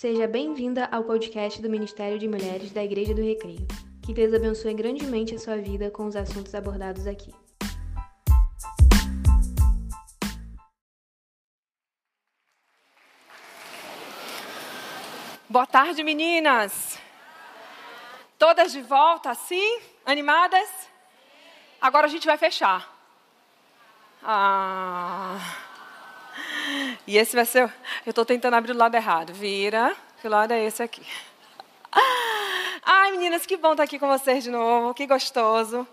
Seja bem-vinda ao podcast do Ministério de Mulheres da Igreja do Recreio. Que Deus abençoe grandemente a sua vida com os assuntos abordados aqui. Boa tarde, meninas. Todas de volta, assim? Animadas? Agora a gente vai fechar. Ah. E esse vai ser. Eu estou tentando abrir o lado errado. Vira. Que lado é esse aqui? Ai, meninas, que bom estar aqui com vocês de novo. Que gostoso.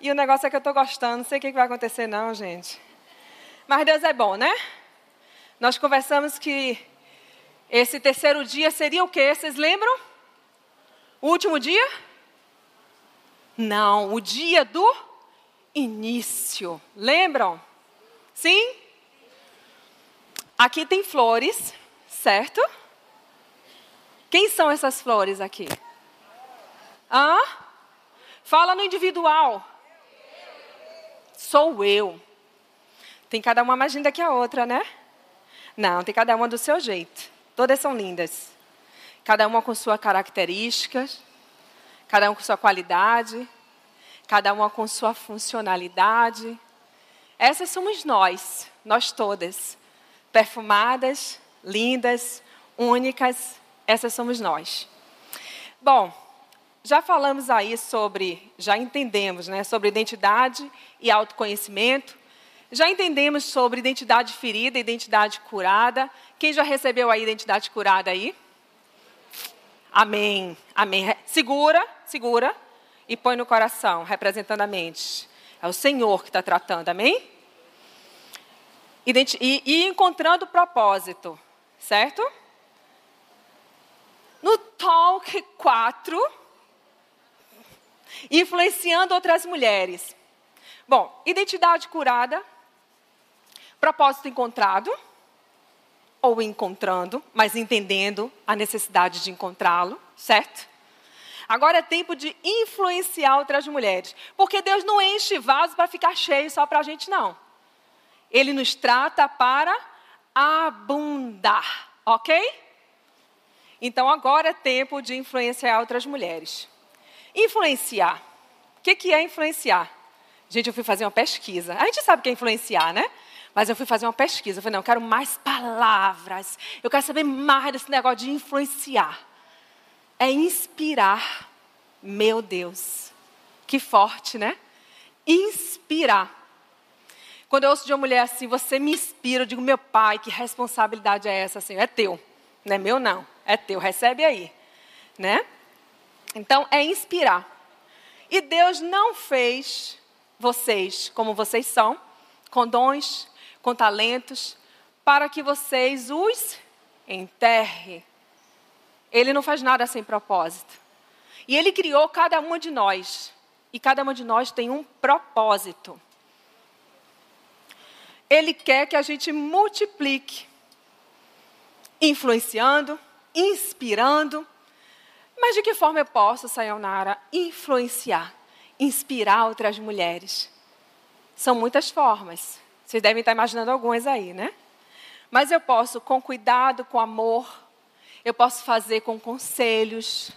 E o negócio é que eu estou gostando. Não sei o que vai acontecer, não, gente. Mas Deus é bom, né? Nós conversamos que esse terceiro dia seria o quê? Vocês lembram? O último dia? Não, o dia do início. Lembram? Sim? Aqui tem flores, certo? Quem são essas flores aqui? Hã? Fala no individual. Sou eu. Tem cada uma mais linda que a outra, né? Não, tem cada uma do seu jeito. Todas são lindas. Cada uma com sua característica, cada uma com sua qualidade, cada uma com sua funcionalidade. Essas somos nós, nós todas. Perfumadas, lindas, únicas, essas somos nós. Bom, já falamos aí sobre, já entendemos, né, sobre identidade e autoconhecimento. Já entendemos sobre identidade ferida, identidade curada. Quem já recebeu a identidade curada aí? Amém. Amém. Segura, segura e põe no coração, representando a mente. É o Senhor que está tratando, amém? E, e encontrando propósito, certo? No Talk 4, influenciando outras mulheres. Bom, identidade curada, propósito encontrado, ou encontrando, mas entendendo a necessidade de encontrá-lo, certo? Agora é tempo de influenciar outras mulheres. Porque Deus não enche vaso para ficar cheio só para a gente, não. Ele nos trata para abundar, ok? Então agora é tempo de influenciar outras mulheres. Influenciar. O que, que é influenciar? Gente, eu fui fazer uma pesquisa. A gente sabe o que é influenciar, né? Mas eu fui fazer uma pesquisa. Eu falei, não, eu quero mais palavras. Eu quero saber mais desse negócio de influenciar. É inspirar. Meu Deus. Que forte, né? Inspirar. Quando eu ouço de uma mulher assim, você me inspira, eu digo, meu pai, que responsabilidade é essa, assim? É teu. Não é meu, não. É teu. Recebe aí. Né? Então, é inspirar. E Deus não fez vocês como vocês são, com dons, com talentos, para que vocês os enterrem. Ele não faz nada sem propósito. E ele criou cada uma de nós. E cada uma de nós tem um propósito. Ele quer que a gente multiplique, influenciando, inspirando. Mas de que forma eu posso, Sayonara, influenciar, inspirar outras mulheres? São muitas formas. Vocês devem estar imaginando algumas aí, né? Mas eu posso com cuidado, com amor, eu posso fazer com conselhos,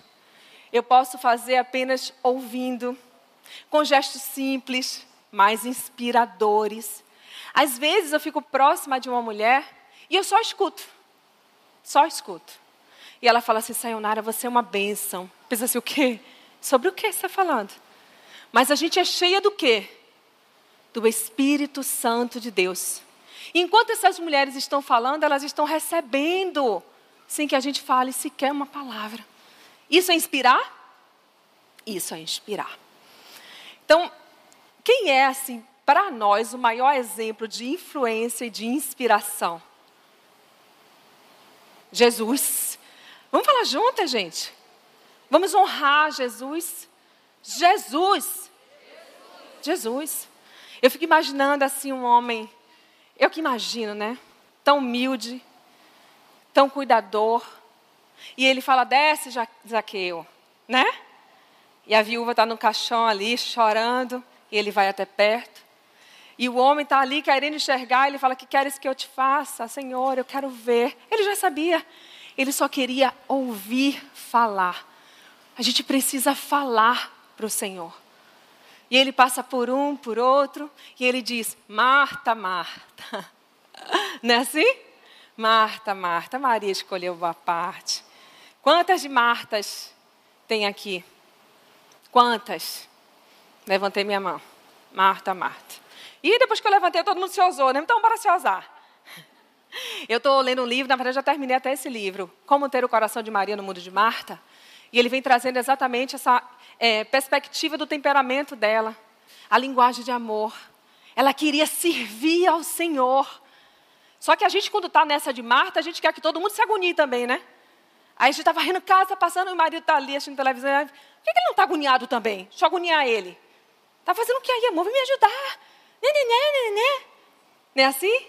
eu posso fazer apenas ouvindo, com gestos simples, mais inspiradores. Às vezes eu fico próxima de uma mulher e eu só escuto. Só escuto. E ela fala assim, Sayonara, você é uma bênção. Pensa assim, o quê? Sobre o que você está falando? Mas a gente é cheia do quê? do Espírito Santo de Deus. Enquanto essas mulheres estão falando, elas estão recebendo, sem que a gente fale sequer uma palavra. Isso é inspirar? Isso é inspirar. Então, quem é, assim, para nós, o maior exemplo de influência e de inspiração? Jesus. Vamos falar juntas, gente? Vamos honrar Jesus. Jesus. Jesus. Eu fico imaginando assim um homem, eu que imagino, né? Tão humilde, tão cuidador. E ele fala: desce, Zaqueu, né? E a viúva está no caixão ali, chorando, e ele vai até perto. E o homem está ali querendo enxergar, ele fala: Que queres que eu te faça? Senhor, eu quero ver. Ele já sabia. Ele só queria ouvir falar. A gente precisa falar para o Senhor. E ele passa por um, por outro, e ele diz: Marta, Marta. Não é assim? Marta, Marta. Maria escolheu boa parte. Quantas de Martas tem aqui? Quantas? Levantei minha mão. Marta, Marta. E depois que eu levantei, todo mundo se ousou, né? Então, bora se ousar. Eu estou lendo um livro, na verdade, já terminei até esse livro, Como Ter o Coração de Maria no Mundo de Marta. E ele vem trazendo exatamente essa é, perspectiva do temperamento dela, a linguagem de amor. Ela queria servir ao Senhor. Só que a gente, quando está nessa de Marta, a gente quer que todo mundo se agonie também, né? Aí a gente está varrendo casa, passando, e o marido está ali assistindo televisão. Por que, que ele não está agoniado também? Deixa eu agoniar ele. Está fazendo o que aí, amor? Vem me ajudar. Não é assim?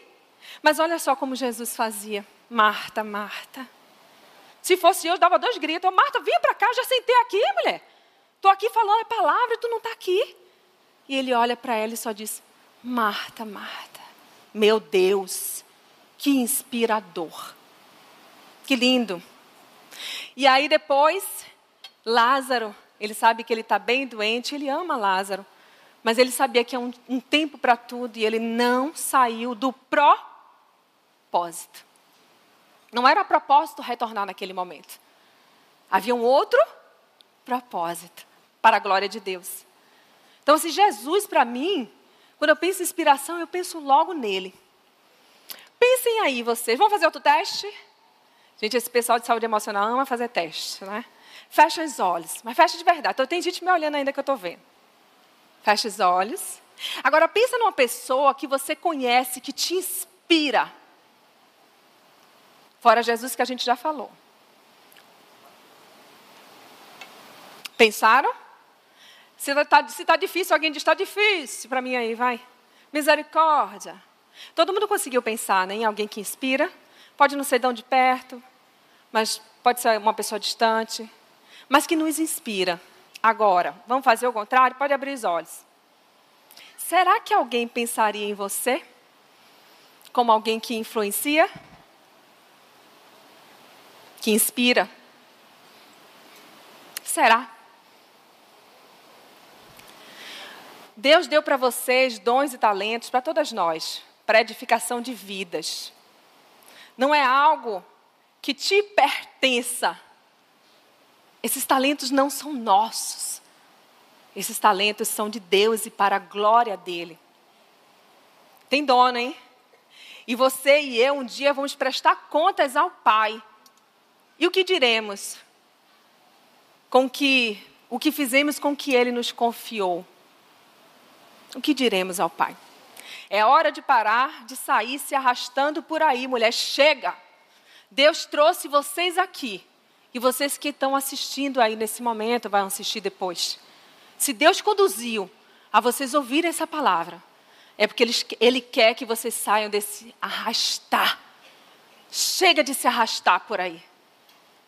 Mas olha só como Jesus fazia. Marta, Marta. Se fosse eu, dava dois gritos. Marta, vem para cá, já sentei aqui, mulher. Estou aqui falando a palavra e tu não está aqui. E ele olha para ela e só diz: Marta, Marta. Meu Deus, que inspirador. Que lindo. E aí depois, Lázaro, ele sabe que ele está bem doente, ele ama Lázaro. Mas ele sabia que é um, um tempo para tudo e ele não saiu do propósito. Não era propósito retornar naquele momento. Havia um outro propósito para a glória de Deus. Então, se Jesus, para mim, quando eu penso em inspiração, eu penso logo nele. Pensem aí, vocês. Vamos fazer outro teste? Gente, esse pessoal de saúde emocional ama fazer teste, né? Fecha os olhos, mas fecha de verdade. Então, tem gente me olhando ainda que eu estou vendo. Fecha os olhos. Agora, pensa numa pessoa que você conhece, que te inspira. Fora Jesus que a gente já falou. Pensaram? Se está tá difícil, alguém diz, está difícil para mim aí, vai. Misericórdia. Todo mundo conseguiu pensar né, em alguém que inspira? Pode não ser de perto, mas pode ser uma pessoa distante, mas que nos inspira. Agora, vamos fazer o contrário? Pode abrir os olhos. Será que alguém pensaria em você como alguém que influencia? Que inspira? Será? Deus deu para vocês dons e talentos, para todas nós, para edificação de vidas não é algo que te pertença. Esses talentos não são nossos. Esses talentos são de Deus e para a glória dele. Tem dono, hein? E você e eu um dia vamos prestar contas ao Pai. E o que diremos? Com que o que fizemos com que ele nos confiou? O que diremos ao Pai? É hora de parar de sair se arrastando por aí, mulher. Chega! Deus trouxe vocês aqui. E vocês que estão assistindo aí nesse momento, vão assistir depois. Se Deus conduziu a vocês ouvirem essa palavra, é porque ele, ele quer que vocês saiam desse arrastar. Chega de se arrastar por aí.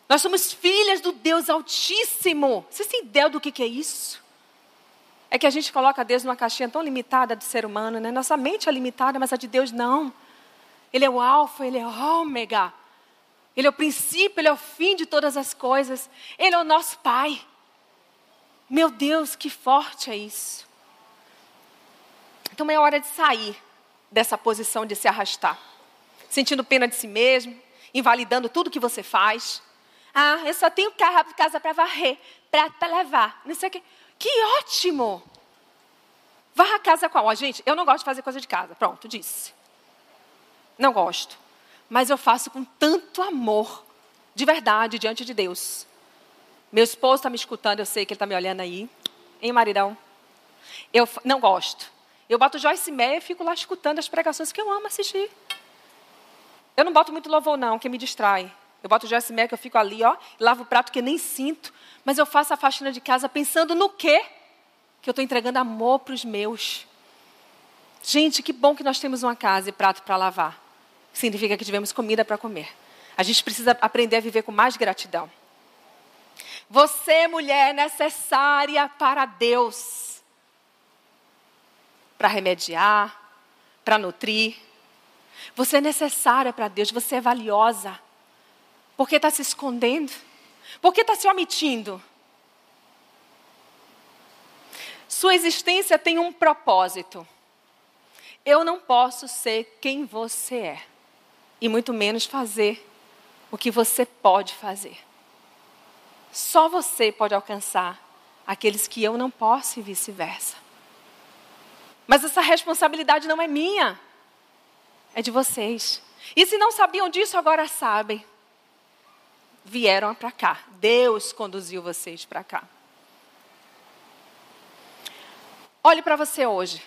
Nós somos filhas do Deus Altíssimo. Vocês têm ideia do que, que é isso? É que a gente coloca Deus numa caixinha tão limitada do ser humano, né? Nossa mente é limitada, mas a de Deus não. Ele é o alfa, ele é o ômega. Ele é o princípio, ele é o fim de todas as coisas. Ele é o nosso Pai. Meu Deus, que forte é isso. Então é hora de sair dessa posição de se arrastar, sentindo pena de si mesmo, invalidando tudo que você faz. Ah, eu só tenho casa para varrer, para levar, não sei o quê. Que ótimo! Varra a casa qual? Ó, gente, eu não gosto de fazer coisa de casa. Pronto, disse. Não gosto. Mas eu faço com tanto amor, de verdade, diante de Deus. Meu esposo está me escutando, eu sei que ele está me olhando aí. Hein, maridão? Eu não gosto. Eu boto Joyce Meyer e fico lá escutando as pregações que eu amo assistir. Eu não boto muito louvor, não, que me distrai. Eu boto Joyce Meyer que eu fico ali, ó, lavo o prato que nem sinto. Mas eu faço a faxina de casa pensando no quê? Que eu estou entregando amor para os meus. Gente, que bom que nós temos uma casa e prato para lavar. Significa que tivemos comida para comer. A gente precisa aprender a viver com mais gratidão. Você, mulher, é necessária para Deus. Para remediar, para nutrir. Você é necessária para Deus, você é valiosa. Por que está se escondendo? Por que está se omitindo? Sua existência tem um propósito. Eu não posso ser quem você é, e muito menos fazer o que você pode fazer. Só você pode alcançar aqueles que eu não posso e vice-versa. Mas essa responsabilidade não é minha, é de vocês. E se não sabiam disso, agora sabem. Vieram para cá. Deus conduziu vocês para cá. Olhe para você hoje.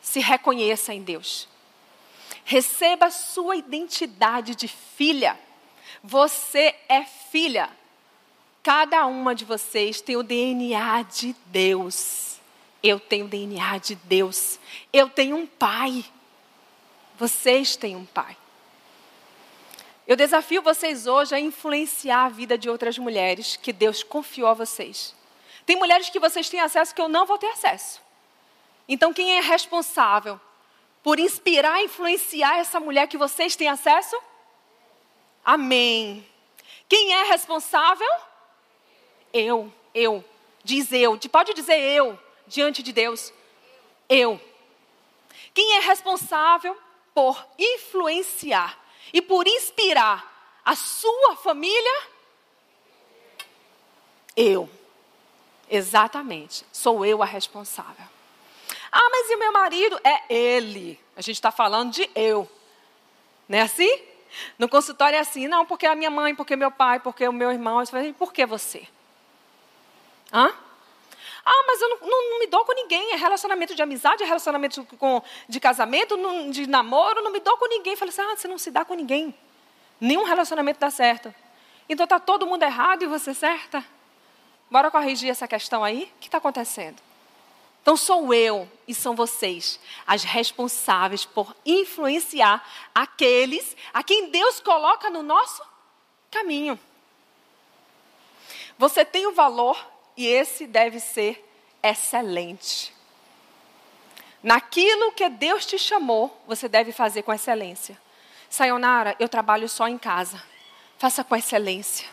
Se reconheça em Deus. Receba sua identidade de filha. Você é filha. Cada uma de vocês tem o DNA de Deus. Eu tenho o DNA de Deus. Eu tenho um pai. Vocês têm um pai. Eu desafio vocês hoje a influenciar a vida de outras mulheres que Deus confiou a vocês. Tem mulheres que vocês têm acesso que eu não vou ter acesso. Então, quem é responsável por inspirar e influenciar essa mulher que vocês têm acesso? Amém. Quem é responsável? Eu, eu. Diz eu. Pode dizer eu diante de Deus. Eu. Quem é responsável por influenciar e por inspirar a sua família? Eu. Exatamente. Sou eu a responsável. Ah, mas e o meu marido? É ele. A gente está falando de eu. Não é assim? No consultório é assim, não, porque a minha mãe, porque meu pai, porque o meu irmão. Por que você? Hã? Ah, mas eu não, não, não, me dou com ninguém. É relacionamento de amizade, é relacionamento com, de casamento, não, de namoro, não me dou com ninguém. Eu falei assim, ah, você não se dá com ninguém. Nenhum relacionamento dá certo. Então está todo mundo errado e você certa? Bora corrigir essa questão aí? O que está acontecendo? Então sou eu e são vocês as responsáveis por influenciar aqueles a quem Deus coloca no nosso caminho. Você tem o valor e esse deve ser excelente. Naquilo que Deus te chamou, você deve fazer com excelência. Sayonara, eu trabalho só em casa. Faça com excelência.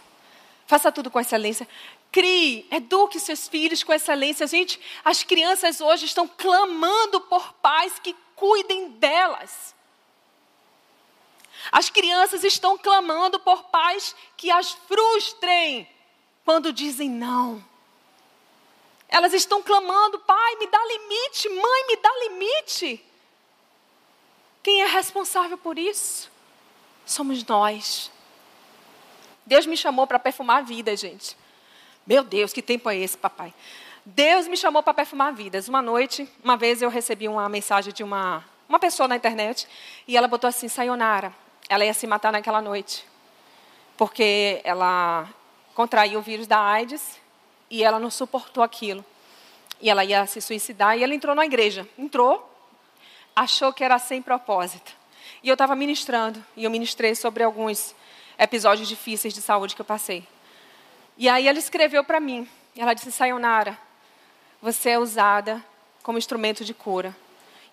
Faça tudo com excelência. Crie, eduque seus filhos com excelência. Gente, as crianças hoje estão clamando por pais que cuidem delas. As crianças estão clamando por pais que as frustrem quando dizem não. Elas estão clamando: Pai, me dá limite, mãe, me dá limite. Quem é responsável por isso? Somos nós. Deus me chamou para perfumar a vida, gente. Meu Deus, que tempo é esse, papai? Deus me chamou para perfumar vidas. Uma noite, uma vez eu recebi uma mensagem de uma, uma pessoa na internet e ela botou assim: Sayonara. Ela ia se matar naquela noite. Porque ela contraiu o vírus da AIDS e ela não suportou aquilo. E ela ia se suicidar e ela entrou na igreja. Entrou, achou que era sem propósito. E eu estava ministrando, e eu ministrei sobre alguns episódios difíceis de saúde que eu passei. E aí ela escreveu para mim. Ela disse: Sayonara, você é usada como instrumento de cura.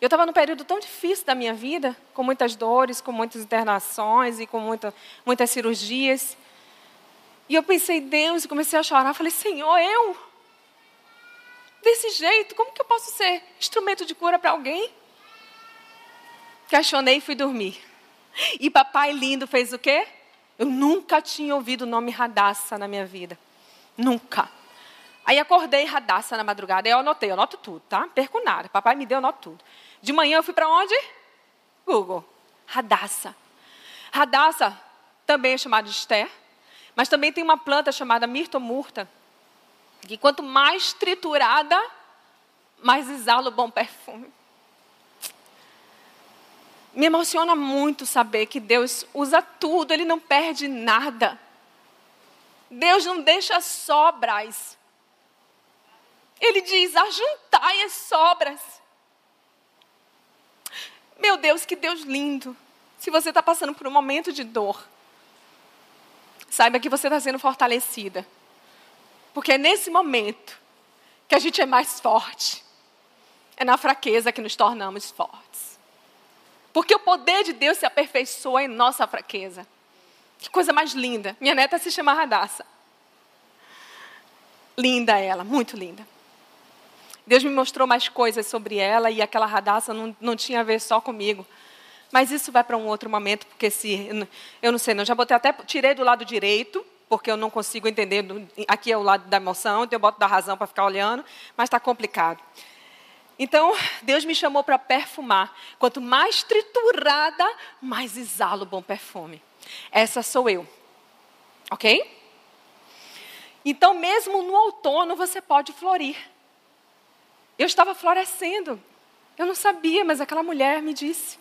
Eu estava num período tão difícil da minha vida, com muitas dores, com muitas internações e com muita, muitas cirurgias. E eu pensei, Deus, e comecei a chorar. Falei, Senhor, eu? Desse jeito, como que eu posso ser instrumento de cura para alguém? Questionei e fui dormir. E papai lindo fez o quê? Eu nunca tinha ouvido o nome Radassa na minha vida. Nunca. Aí acordei Radassa na madrugada. Aí eu anotei, eu anoto tudo, tá? Perco nada. Papai me deu, eu anoto tudo. De manhã eu fui para onde? Google. Radassa. Radassa também é chamado de Esther mas também tem uma planta chamada mirtomurta, que quanto mais triturada, mais exala o bom perfume. Me emociona muito saber que Deus usa tudo, Ele não perde nada. Deus não deixa sobras. Ele diz: ajuntai as sobras. Meu Deus, que Deus lindo. Se você está passando por um momento de dor, Saiba que você está sendo fortalecida. Porque é nesse momento que a gente é mais forte. É na fraqueza que nos tornamos fortes. Porque o poder de Deus se aperfeiçoa em nossa fraqueza. Que coisa mais linda. Minha neta se chama Radassa. Linda ela, muito linda. Deus me mostrou mais coisas sobre ela e aquela Radassa não, não tinha a ver só comigo. Mas isso vai para um outro momento, porque se eu não sei, não já botei até tirei do lado direito, porque eu não consigo entender. Aqui é o lado da emoção, então eu boto da razão para ficar olhando, mas está complicado. Então, Deus me chamou para perfumar. Quanto mais triturada, mais exalo bom perfume. Essa sou eu. Ok? Então, mesmo no outono, você pode florir. Eu estava florescendo. Eu não sabia, mas aquela mulher me disse: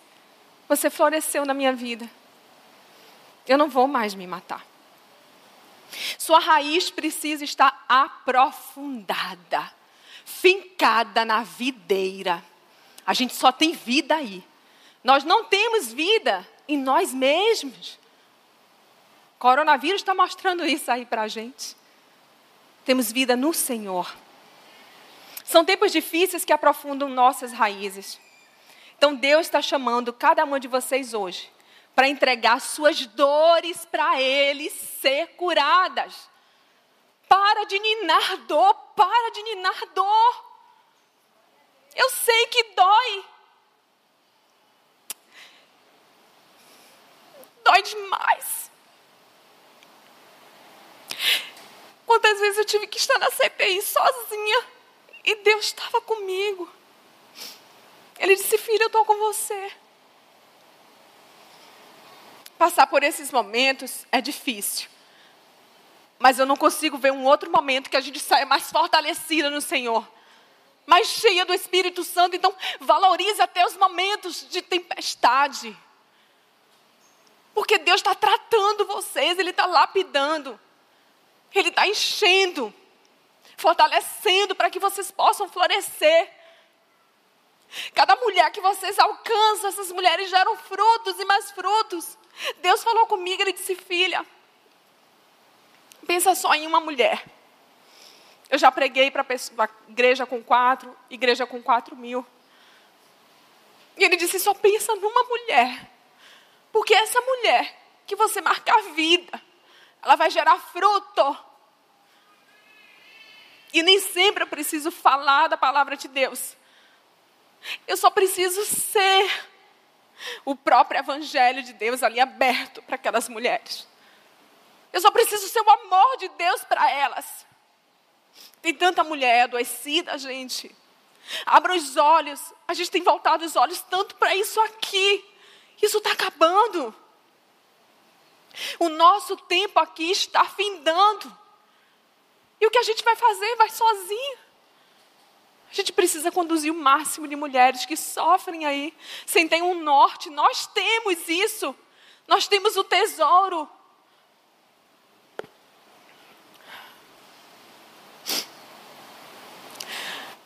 Você floresceu na minha vida. Eu não vou mais me matar. Sua raiz precisa estar aprofundada, fincada na videira. A gente só tem vida aí. Nós não temos vida em nós mesmos. O coronavírus está mostrando isso aí para a gente. Temos vida no Senhor. São tempos difíceis que aprofundam nossas raízes. Então Deus está chamando cada uma de vocês hoje para entregar suas dores para Ele ser curadas. Para de ninar dor, para de ninar dor. Eu sei que dói. Dói demais. Quantas vezes eu tive que estar na CPI sozinha e Deus estava comigo. Ele disse: Filho, eu estou com você. Passar por esses momentos é difícil. Mas eu não consigo ver um outro momento que a gente saia mais fortalecida no Senhor. Mais cheia do Espírito Santo. Então, valorize até os momentos de tempestade. Porque Deus está tratando vocês, Ele está lapidando. Ele está enchendo, fortalecendo para que vocês possam florescer. Cada mulher que vocês alcançam, essas mulheres geram frutos e mais frutos. Deus falou comigo, Ele disse: Filha, pensa só em uma mulher. Eu já preguei para igreja com quatro, igreja com quatro mil. E ele disse: só pensa numa mulher. Porque essa mulher que você marca a vida, ela vai gerar fruto. E nem sempre eu preciso falar da palavra de Deus. Eu só preciso ser o próprio evangelho de Deus ali aberto para aquelas mulheres. Eu só preciso ser o amor de Deus para elas. Tem tanta mulher adoecida, gente. Abra os olhos. A gente tem voltado os olhos tanto para isso aqui. Isso está acabando. O nosso tempo aqui está findando. E o que a gente vai fazer? Vai sozinho. A gente precisa conduzir o máximo de mulheres que sofrem aí, sem ter um norte. Nós temos isso. Nós temos o tesouro.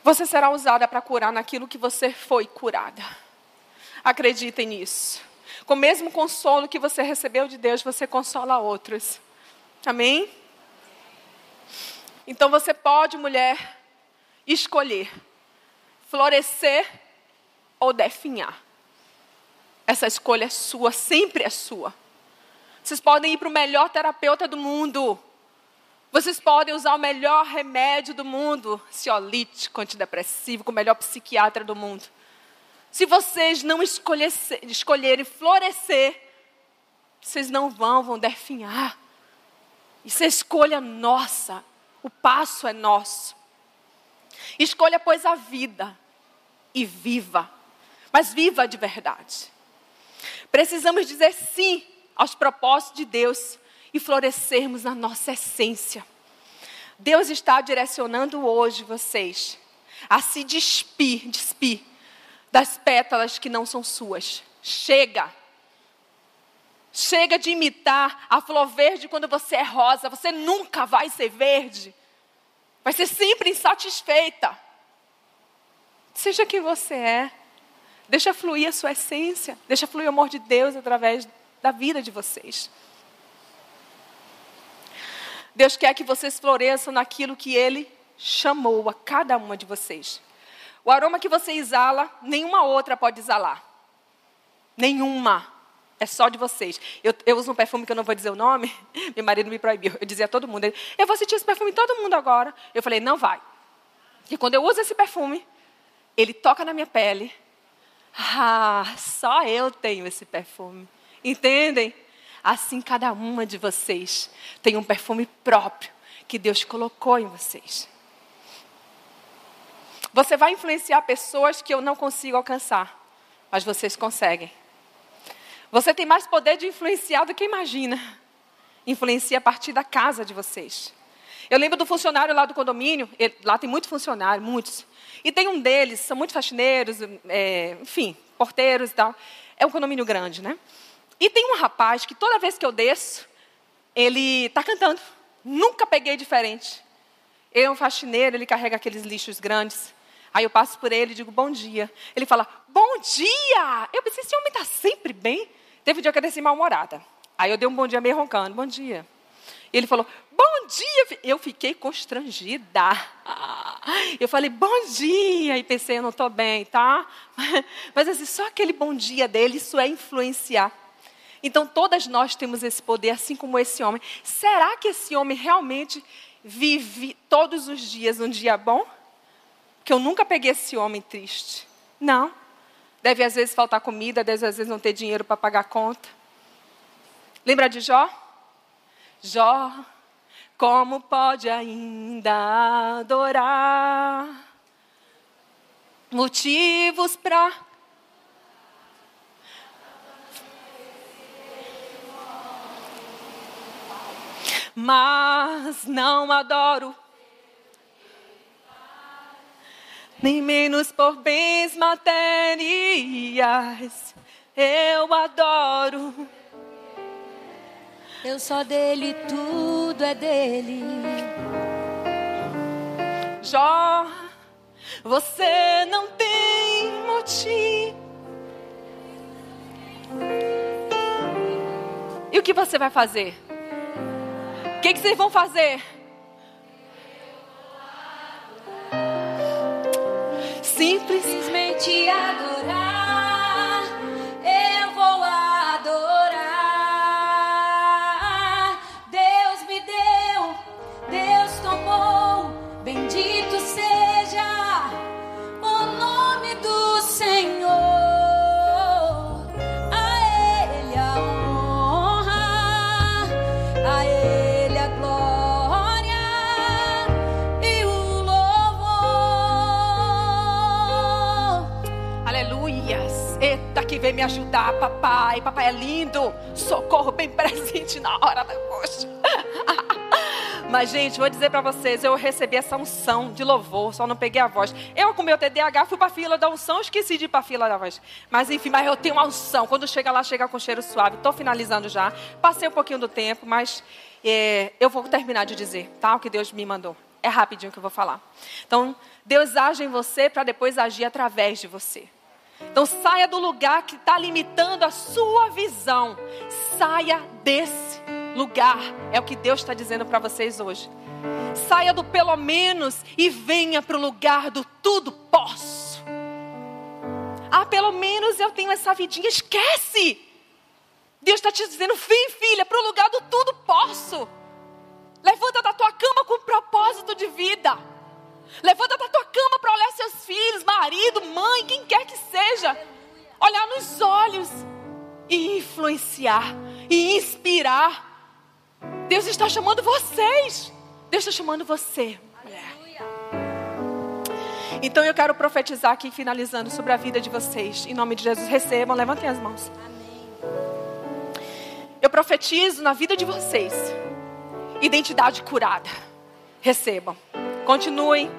Você será usada para curar naquilo que você foi curada. Acreditem nisso. Com o mesmo consolo que você recebeu de Deus, você consola outros. Amém? Então você pode, mulher, escolher florescer ou definhar. Essa escolha é sua, sempre é sua. Vocês podem ir para o melhor terapeuta do mundo. Vocês podem usar o melhor remédio do mundo, ciolítico, antidepressivo, com o melhor psiquiatra do mundo. Se vocês não escolherem florescer, vocês não vão, vão definhar. Isso é escolha nossa. O passo é nosso. Escolha, pois, a vida e viva, mas viva de verdade. Precisamos dizer sim aos propósitos de Deus e florescermos na nossa essência. Deus está direcionando hoje vocês a se despir, despir das pétalas que não são suas. Chega. Chega de imitar a flor verde quando você é rosa. Você nunca vai ser verde. Vai ser sempre insatisfeita. Seja quem você é. Deixa fluir a sua essência. Deixa fluir o amor de Deus através da vida de vocês. Deus quer que vocês floresçam naquilo que Ele chamou a cada uma de vocês. O aroma que você exala, nenhuma outra pode exalar. Nenhuma. É só de vocês. Eu, eu, uso um perfume que eu não vou dizer o nome. Meu marido me proibiu. Eu dizia a todo mundo. Eu vou sentir esse perfume em todo mundo agora. Eu falei, não vai. E quando eu uso esse perfume, ele toca na minha pele. Ah, só eu tenho esse perfume. Entendem? Assim cada uma de vocês tem um perfume próprio que Deus colocou em vocês. Você vai influenciar pessoas que eu não consigo alcançar, mas vocês conseguem. Você tem mais poder de influenciar do que imagina. Influencia a partir da casa de vocês. Eu lembro do funcionário lá do condomínio, ele, lá tem muito funcionário, muitos. E tem um deles, são muito faxineiros, é, enfim, porteiros e tal. É um condomínio grande, né? E tem um rapaz que toda vez que eu desço, ele está cantando. Nunca peguei diferente. Ele é um faxineiro, ele carrega aqueles lixos grandes. Aí eu passo por ele e digo, bom dia. Ele fala, bom dia! Eu pensei, esse homem está sempre bem. Teve um dia que eu desci mal-humorada. Aí eu dei um bom dia meio roncando, bom dia. E ele falou, bom dia! Eu fiquei constrangida. Eu falei, bom dia! E pensei, eu não estou bem, tá? Mas assim, só aquele bom dia dele, isso é influenciar. Então todas nós temos esse poder, assim como esse homem. Será que esse homem realmente vive todos os dias um dia bom? que eu nunca peguei esse homem triste. Não. Deve às vezes faltar comida, deve às vezes não ter dinheiro para pagar a conta. Lembra de Jó? Jó, como pode ainda adorar? Motivos para mas não adoro nem menos por bens materiais. Eu adoro. Eu só dele, tudo é dele. Jó, você não tem motivo. E o que você vai fazer? Que, que vocês vão fazer? simplesmente adorar. Papai. Papai é lindo. Socorro bem presente na hora da angústia. Mas, gente, vou dizer para vocês, eu recebi essa unção de louvor, só não peguei a voz. Eu, com meu TDAH, fui para fila da unção, esqueci de ir para fila da voz. Mas, enfim, mas eu tenho uma unção. Quando chega lá, chega com cheiro suave. Estou finalizando já. Passei um pouquinho do tempo, mas é, eu vou terminar de dizer, tá? O que Deus me mandou. É rapidinho que eu vou falar. Então, Deus age em você para depois agir através de você. Então saia do lugar que está limitando a sua visão. Saia desse lugar. É o que Deus está dizendo para vocês hoje. Saia do pelo menos e venha para o lugar do tudo posso. Ah, pelo menos eu tenho essa vidinha. Esquece! Deus está te dizendo, vem filha, para o lugar do tudo posso. Levanta da tua cama com propósito de vida. Levanta da tua cama para olhar seus filhos, marido, mãe, quem quer que seja. Olhar nos olhos e influenciar e inspirar. Deus está chamando vocês. Deus está chamando você, mulher. Então eu quero profetizar aqui, finalizando, sobre a vida de vocês. Em nome de Jesus, recebam, levantem as mãos. Eu profetizo na vida de vocês. Identidade curada. Recebam. Continuem.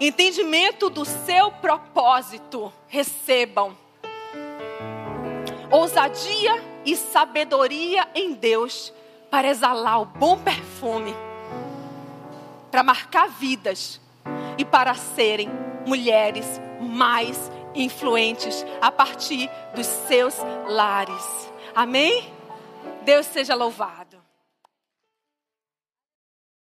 Entendimento do seu propósito. Recebam. Ousadia e sabedoria em Deus para exalar o bom perfume, para marcar vidas e para serem mulheres mais influentes a partir dos seus lares. Amém? Deus seja louvado.